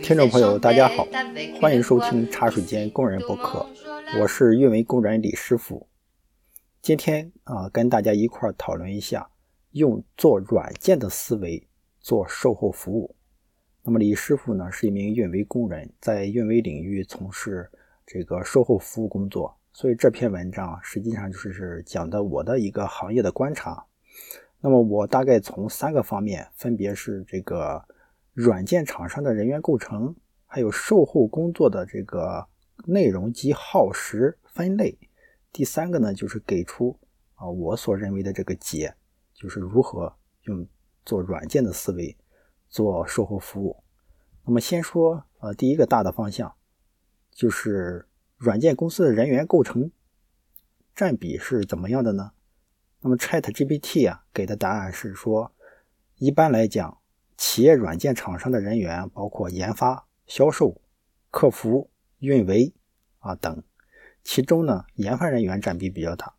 听众朋友，大家好，欢迎收听茶水间工人博客，我是运维工人李师傅。今天啊，跟大家一块讨论一下用做软件的思维做售后服务。那么李师傅呢，是一名运维工人，在运维领域从事这个售后服务工作，所以这篇文章实际上就是讲的我的一个行业的观察。那么我大概从三个方面，分别是这个软件厂商的人员构成，还有售后工作的这个内容及耗时分类。第三个呢，就是给出啊我所认为的这个解，就是如何用做软件的思维做售后服务。那么先说呃第一个大的方向，就是软件公司的人员构成占比是怎么样的呢？那么 ChatGPT 啊给的答案是说，一般来讲，企业软件厂商的人员包括研发、销售、客服、运维啊等，其中呢，研发人员占比比较大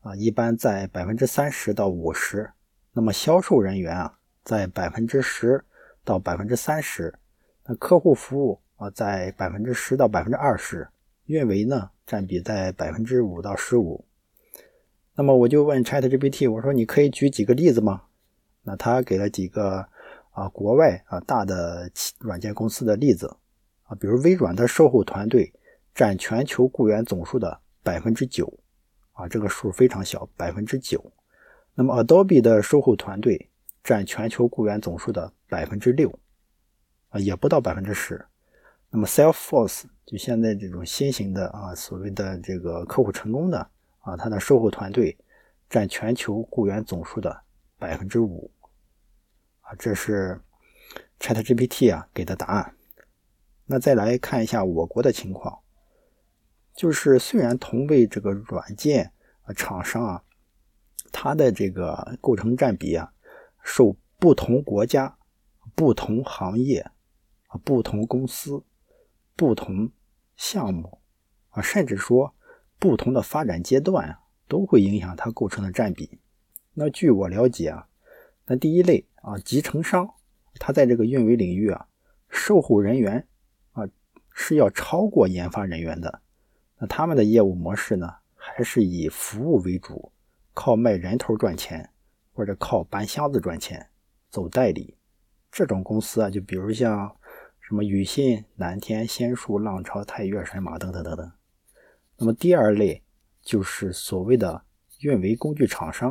啊，一般在百分之三十到五十。那么销售人员啊，在百分之十到百分之三十。那客户服务啊，在百分之十到百分之二十。运维呢，占比在百分之五到十五。那么我就问 ChatGPT，我说你可以举几个例子吗？那他给了几个啊国外啊大的软件公司的例子啊，比如微软的售后团队占全球雇员总数的百分之九啊，这个数非常小，百分之九。那么 Adobe 的售后团队占全球雇员总数的百分之六啊，也不到百分之十。那么 Salesforce 就现在这种新型的啊所谓的这个客户成功的。啊，它的售后团队占全球雇员总数的百分之五，啊，这是 ChatGPT 啊给的答案。那再来看一下我国的情况，就是虽然同为这个软件啊厂商啊，它的这个构成占比啊，受不同国家、不同行业、不同公司、不同项目啊，甚至说。不同的发展阶段啊，都会影响它构成的占比。那据我了解啊，那第一类啊，集成商，它在这个运维领域啊，售后人员啊是要超过研发人员的。那他们的业务模式呢，还是以服务为主，靠卖人头赚钱，或者靠搬箱子赚钱，走代理。这种公司啊，就比如像什么宇信、蓝天、仙树、浪潮、泰岳、神马等等等等。那么第二类就是所谓的运维工具厂商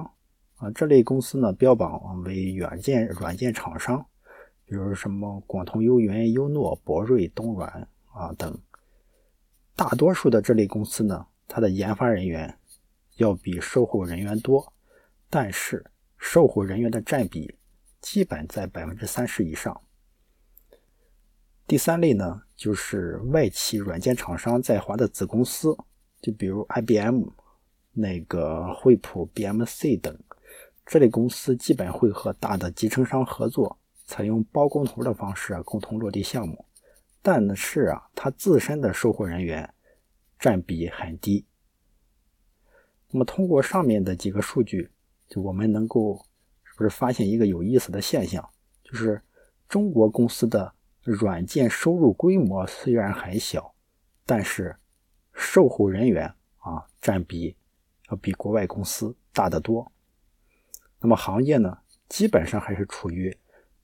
啊，这类公司呢标榜为软件软件厂商，比如什么广通、优云、优诺、博瑞、东软啊等。大多数的这类公司呢，它的研发人员要比售后人员多，但是售后人员的占比基本在百分之三十以上。第三类呢，就是外企软件厂商在华的子公司。就比如 IBM、那个惠普、BMC 等这类公司，基本会和大的集成商合作，采用包工头的方式，共同落地项目。但是啊，它自身的售后人员占比很低。那么通过上面的几个数据，就我们能够是不是发现一个有意思的现象，就是中国公司的软件收入规模虽然很小，但是。售后人员啊，占比要比国外公司大得多。那么行业呢，基本上还是处于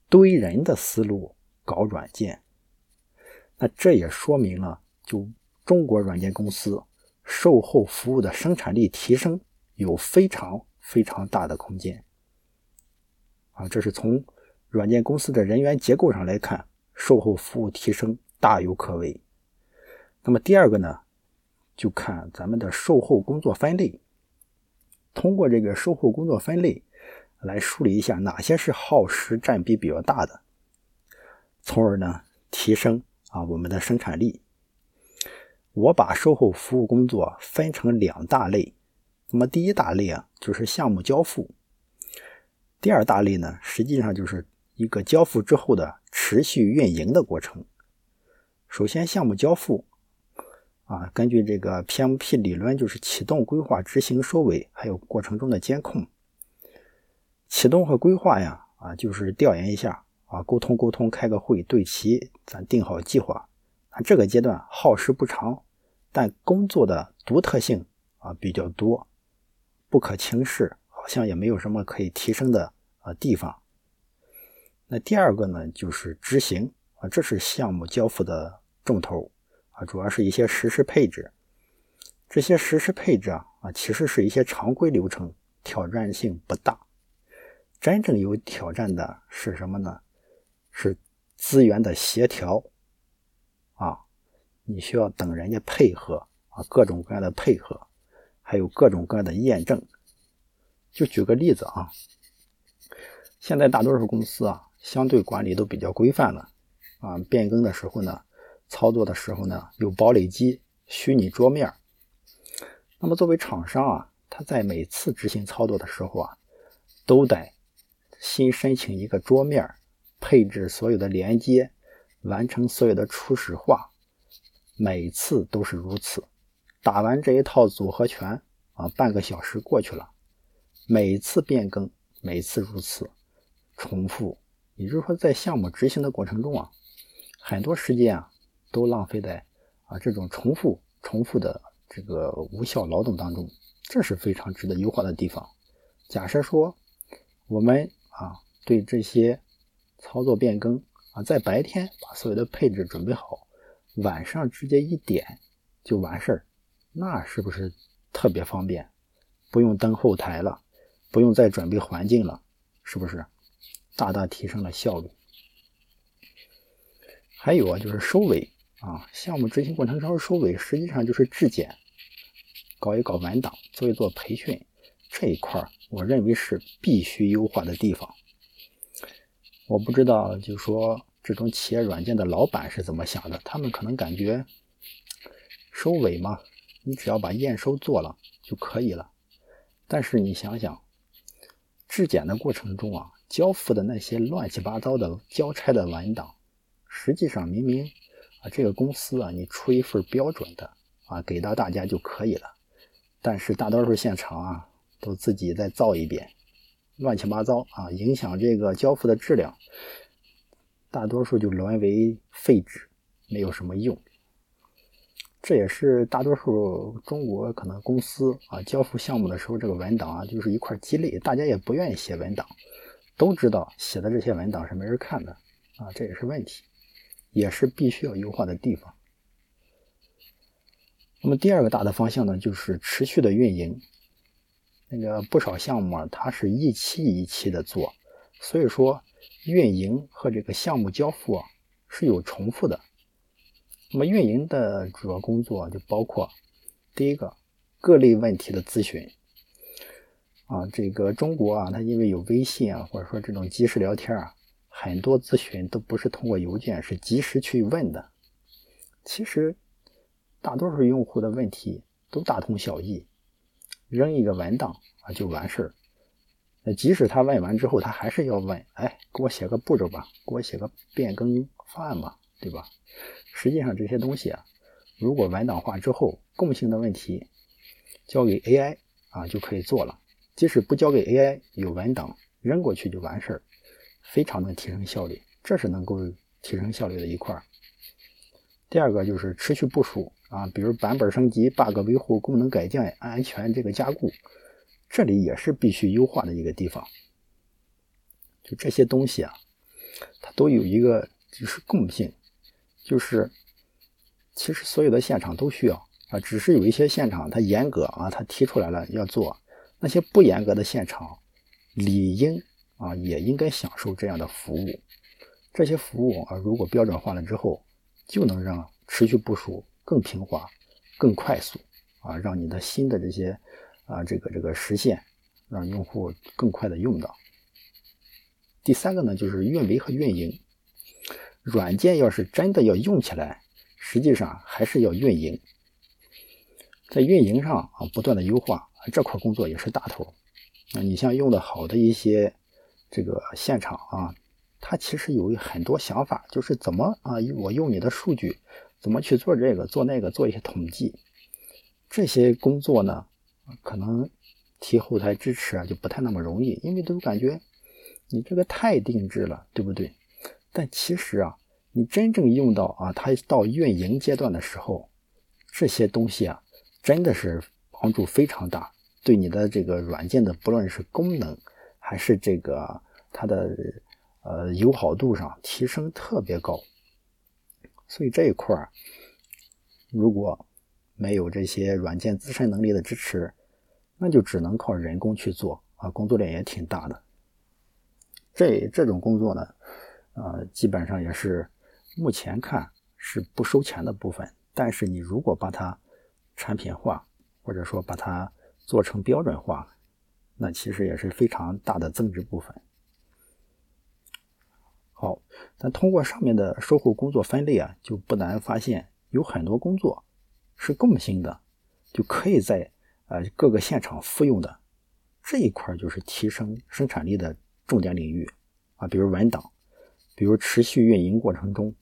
堆人的思路搞软件。那这也说明了，就中国软件公司售后服务的生产力提升有非常非常大的空间。啊，这是从软件公司的人员结构上来看，售后服务提升大有可为。那么第二个呢？就看咱们的售后工作分类，通过这个售后工作分类来梳理一下哪些是耗时占比比较大的，从而呢提升啊我们的生产力。我把售后服务工作分成两大类，那么第一大类啊就是项目交付，第二大类呢实际上就是一个交付之后的持续运营的过程。首先项目交付。啊，根据这个 PMP 理论，就是启动、规划、执行、收尾，还有过程中的监控。启动和规划呀，啊，就是调研一下啊，沟通沟通，开个会，对齐，咱定好计划。啊，这个阶段耗时不长，但工作的独特性啊比较多，不可轻视，好像也没有什么可以提升的啊地方。那第二个呢，就是执行啊，这是项目交付的重头啊，主要是一些实施配置。这些实施配置啊啊，其实是一些常规流程，挑战性不大。真正有挑战的是什么呢？是资源的协调。啊，你需要等人家配合啊，各种各样的配合，还有各种各样的验证。就举个例子啊，现在大多数公司啊，相对管理都比较规范了啊。变更的时候呢，操作的时候呢，有堡垒机、虚拟桌面。那么作为厂商啊，他在每次执行操作的时候啊，都得新申请一个桌面，配置所有的连接。完成所有的初始化，每次都是如此。打完这一套组合拳啊，半个小时过去了。每次变更，每次如此重复，也就是说，在项目执行的过程中啊，很多时间啊都浪费在啊这种重复、重复的这个无效劳动当中，这是非常值得优化的地方。假设说我们啊对这些操作变更。啊，在白天把所有的配置准备好，晚上直接一点就完事儿，那是不是特别方便？不用登后台了，不用再准备环境了，是不是大大提升了效率？还有啊，就是收尾啊，项目执行过程中收尾，实际上就是质检，搞一搞文档，做一做培训，这一块儿我认为是必须优化的地方。我不知道，就说这种企业软件的老板是怎么想的？他们可能感觉收尾嘛，你只要把验收做了就可以了。但是你想想，质检的过程中啊，交付的那些乱七八糟的交差的文档，实际上明明这个公司啊，你出一份标准的啊，给到大家就可以了。但是大多数现场啊，都自己再造一遍。乱七八糟啊，影响这个交付的质量，大多数就沦为废纸，没有什么用。这也是大多数中国可能公司啊交付项目的时候，这个文档啊就是一块鸡肋，大家也不愿意写文档，都知道写的这些文档是没人看的啊，这也是问题，也是必须要优化的地方。那么第二个大的方向呢，就是持续的运营。那个不少项目啊，它是一期一期的做，所以说运营和这个项目交付啊是有重复的。那么运营的主要工作就包括第一个各类问题的咨询啊，这个中国啊，它因为有微信啊，或者说这种即时聊天啊，很多咨询都不是通过邮件，是及时去问的。其实大多数用户的问题都大同小异。扔一个文档啊就完事儿。那即使他问完之后，他还是要问，哎，给我写个步骤吧，给我写个变更方案吧，对吧？实际上这些东西啊，如果文档化之后，共性的问题交给 AI 啊就可以做了。即使不交给 AI，有文档扔过去就完事儿，非常能提升效率。这是能够提升效率的一块。第二个就是持续部署。啊，比如版本升级、bug 维护、功能改进、安全这个加固，这里也是必须优化的一个地方。就这些东西啊，它都有一个就是共性，就是其实所有的现场都需要啊，只是有一些现场它严格啊，它提出来了要做，那些不严格的现场理应啊也应该享受这样的服务。这些服务啊，如果标准化了之后，就能让持续部署。更平滑、更快速啊，让你的新的这些啊，这个这个实现，让用户更快的用到。第三个呢，就是运维和运营。软件要是真的要用起来，实际上还是要运营。在运营上啊，不断的优化，这块工作也是大头。那，你像用的好的一些这个现场啊，他其实有很多想法，就是怎么啊，我用你的数据。怎么去做这个做那个做一些统计，这些工作呢，可能提后台支持啊，就不太那么容易，因为都感觉你这个太定制了，对不对？但其实啊，你真正用到啊，它到运营阶段的时候，这些东西啊，真的是帮助非常大，对你的这个软件的不论是功能还是这个它的呃友好度上提升特别高。所以这一块儿，如果没有这些软件自身能力的支持，那就只能靠人工去做啊，工作量也挺大的。这这种工作呢，呃，基本上也是目前看是不收钱的部分。但是你如果把它产品化，或者说把它做成标准化，那其实也是非常大的增值部分。但通过上面的售后工作分类啊，就不难发现有很多工作是共性的，就可以在呃各个现场复用的。这一块就是提升生产力的重点领域啊，比如文档，比如持续运营过程中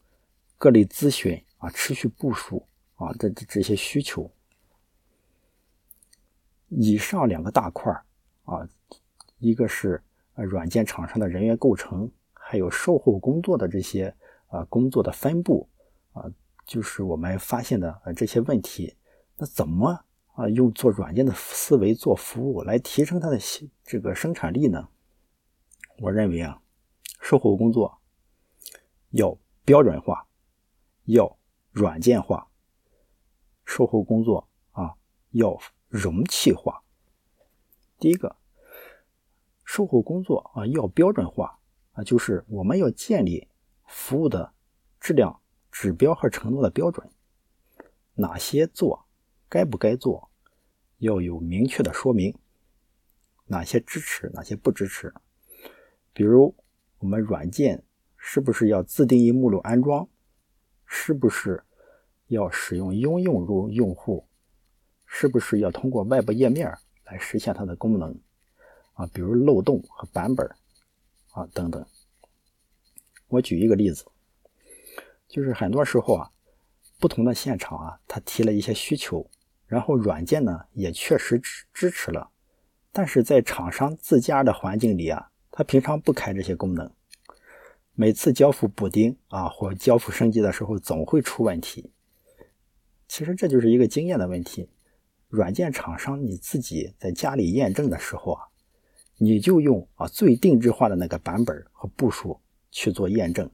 各类咨询啊，持续部署啊的这些需求。以上两个大块啊，一个是呃软件厂商的人员构成。还有售后工作的这些啊工作的分布啊，就是我们发现的啊这些问题。那怎么啊用做软件的思维做服务来提升它的这个生产力呢？我认为啊，售后工作要标准化，要软件化；售后工作啊要容器化。第一个，售后工作啊要标准化。啊，就是我们要建立服务的质量指标和承诺的标准，哪些做，该不该做，要有明确的说明，哪些支持，哪些不支持。比如我们软件是不是要自定义目录安装，是不是要使用应用入用户，是不是要通过外部页面来实现它的功能啊？比如漏洞和版本。啊，等等。我举一个例子，就是很多时候啊，不同的现场啊，他提了一些需求，然后软件呢也确实支支持了，但是在厂商自家的环境里啊，他平常不开这些功能，每次交付补丁啊或交付升级的时候总会出问题。其实这就是一个经验的问题，软件厂商你自己在家里验证的时候啊。你就用啊最定制化的那个版本和步数去做验证，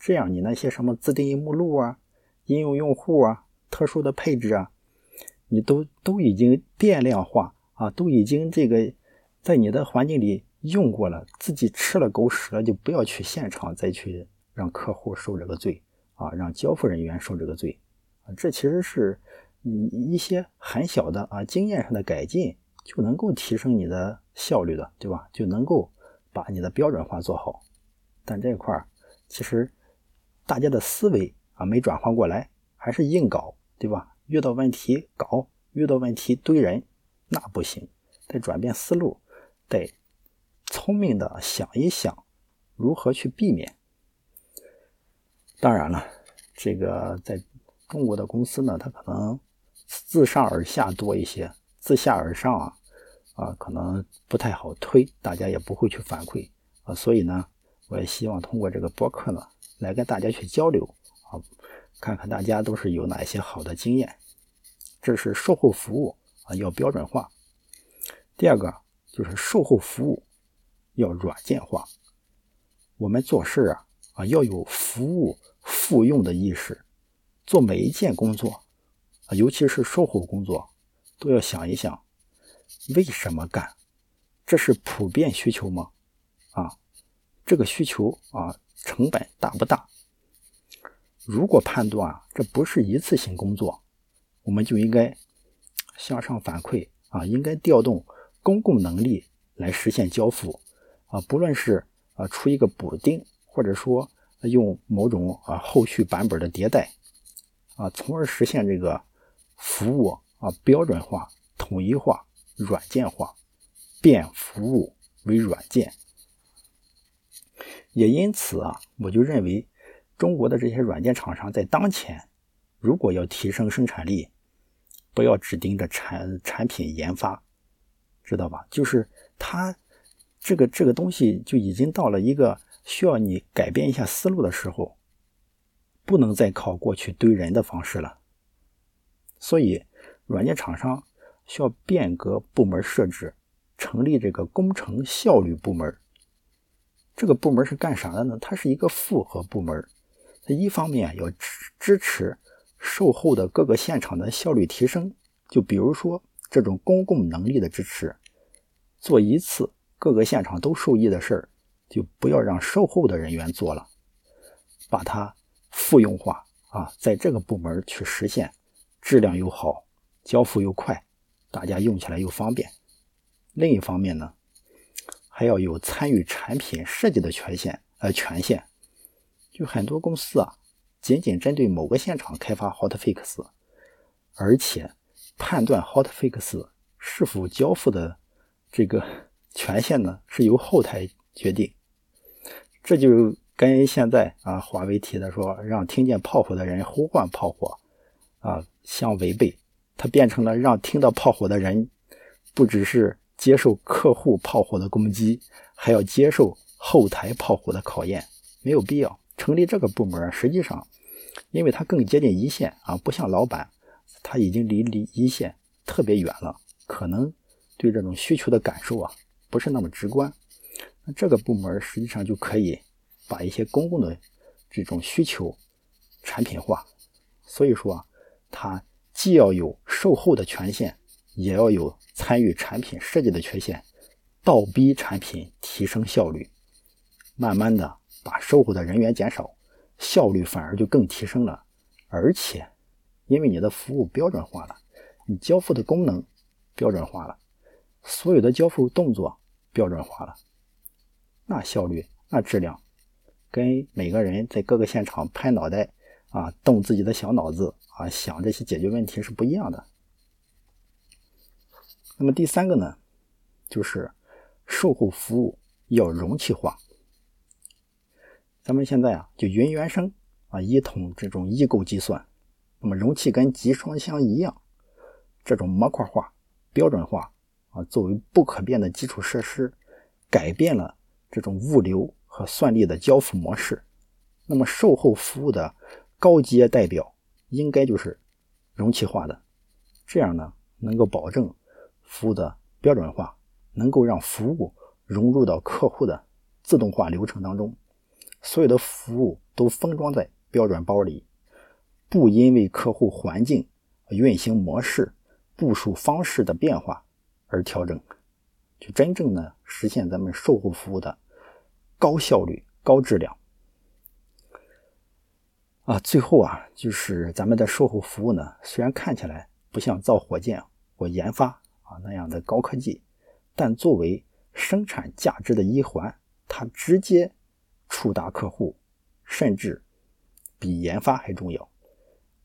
这样你那些什么自定义目录啊、应用用户啊、特殊的配置啊，你都都已经变量化啊，都已经这个在你的环境里用过了，自己吃了狗屎了，就不要去现场再去让客户受这个罪啊，让交付人员受这个罪啊，这其实是嗯一些很小的啊经验上的改进。就能够提升你的效率的，对吧？就能够把你的标准化做好。但这块儿其实大家的思维啊没转换过来，还是硬搞，对吧？遇到问题搞，遇到问题堆人，那不行。得转变思路，得聪明的想一想如何去避免。当然了，这个在中国的公司呢，它可能自上而下多一些。自下而上啊，啊，可能不太好推，大家也不会去反馈啊，所以呢，我也希望通过这个播客呢，来跟大家去交流啊，看看大家都是有哪些好的经验。这是售后服务啊，要标准化。第二个就是售后服务要软件化。我们做事啊啊要有服务复用的意识，做每一件工作啊，尤其是售后工作。都要想一想，为什么干？这是普遍需求吗？啊，这个需求啊，成本大不大？如果判断这不是一次性工作，我们就应该向上反馈啊，应该调动公共能力来实现交付啊，不论是啊出一个补丁，或者说用某种啊后续版本的迭代啊，从而实现这个服务。啊，标准化、统一化、软件化，变服务为软件。也因此啊，我就认为，中国的这些软件厂商在当前，如果要提升生产力，不要只盯着产产品研发，知道吧？就是他这个这个东西就已经到了一个需要你改变一下思路的时候，不能再靠过去堆人的方式了。所以，软件厂商需要变革部门设置，成立这个工程效率部门。这个部门是干啥的呢？它是一个复合部门，它一方面要支支持售后的各个现场的效率提升，就比如说。这种公共能力的支持，做一次各个现场都受益的事儿，就不要让售后的人员做了，把它复用化啊，在这个部门去实现，质量又好，交付又快，大家用起来又方便。另一方面呢，还要有参与产品设计的权限，呃，权限。就很多公司啊，仅仅针对某个现场开发 hotfix，而且。判断 hotfix 是否交付的这个 权限呢，是由后台决定。这就跟现在啊，华为提的说让听见炮火的人呼唤炮火啊相违背，它变成了让听到炮火的人不只是接受客户炮火的攻击，还要接受后台炮火的考验，没有必要成立这个部门。实际上，因为它更接近一线啊，不像老板。他已经离离一线特别远了，可能对这种需求的感受啊不是那么直观。那这个部门实际上就可以把一些公共的这种需求产品化。所以说啊，它既要有售后的权限，也要有参与产品设计的权限，倒逼产品提升效率，慢慢的把售后的人员减少，效率反而就更提升了，而且。因为你的服务标准化了，你交付的功能标准化了，所有的交付动作标准化了，那效率、那质量，跟每个人在各个现场拍脑袋啊，动自己的小脑子啊，想这些解决问题是不一样的。那么第三个呢，就是售后服务要容器化。咱们现在啊，就云原生啊，一统这种异构计算。那么容器跟集装箱一样，这种模块化、标准化啊，作为不可变的基础设施，改变了这种物流和算力的交付模式。那么售后服务的高阶代表应该就是容器化的，这样呢，能够保证服务的标准化，能够让服务融入到客户的自动化流程当中，所有的服务都封装在标准包里。不因为客户环境、运行模式、部署方式的变化而调整，就真正的实现咱们售后服务的高效率、高质量。啊，最后啊，就是咱们的售后服务呢，虽然看起来不像造火箭或研发啊那样的高科技，但作为生产价值的一环，它直接触达客户，甚至比研发还重要。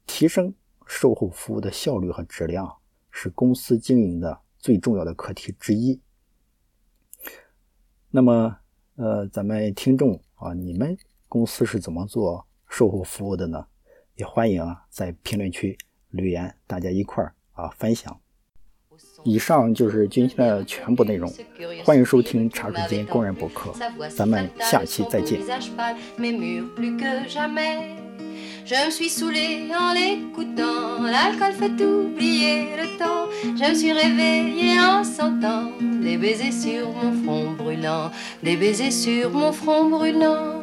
提升售后服务的效率和质量是公司经营的最重要的课题之一。那么，呃，咱们听众啊，你们公司是怎么做售后服务的呢？也欢迎啊在评论区留言，大家一块儿啊分享。以上就是今天的全部内容，欢迎收听茶水间工人博客，咱们下期再见。Je me suis saoulée en l'écoutant, l'alcool fait oublier le temps. Je me suis réveillée en sentant des baisers sur mon front brûlant, des baisers sur mon front brûlant.